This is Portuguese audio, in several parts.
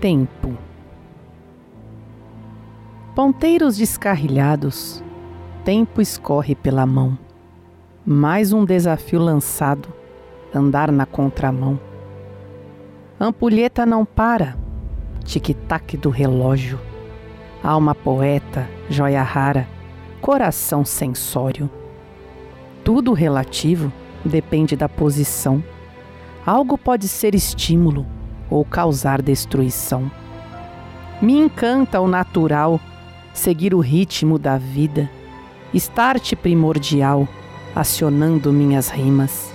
Tempo. Ponteiros descarrilhados, tempo escorre pela mão. Mais um desafio lançado, andar na contramão. Ampulheta não para, tic-tac do relógio. Alma poeta, joia rara, coração sensório. Tudo relativo depende da posição. Algo pode ser estímulo ou causar destruição. Me encanta o natural, seguir o ritmo da vida, start primordial, acionando minhas rimas.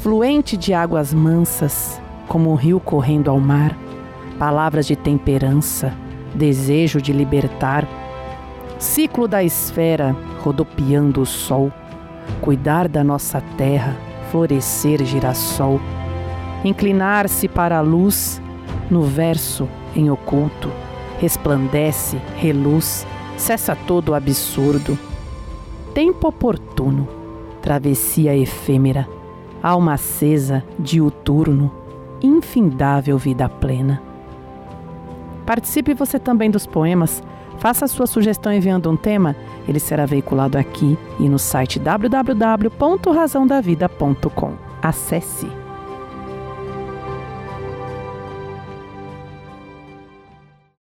Fluente de águas mansas, como um rio correndo ao mar, palavras de temperança, desejo de libertar. Ciclo da esfera rodopiando o sol, cuidar da nossa terra, florescer girassol inclinar-se para a luz, no verso em oculto, resplandece, reluz, cessa todo o absurdo. Tempo oportuno, travessia efêmera, alma acesa, diuturno, infindável vida plena. Participe você também dos poemas. Faça sua sugestão enviando um tema, ele será veiculado aqui e no site www.razãodavida.com. Acesse!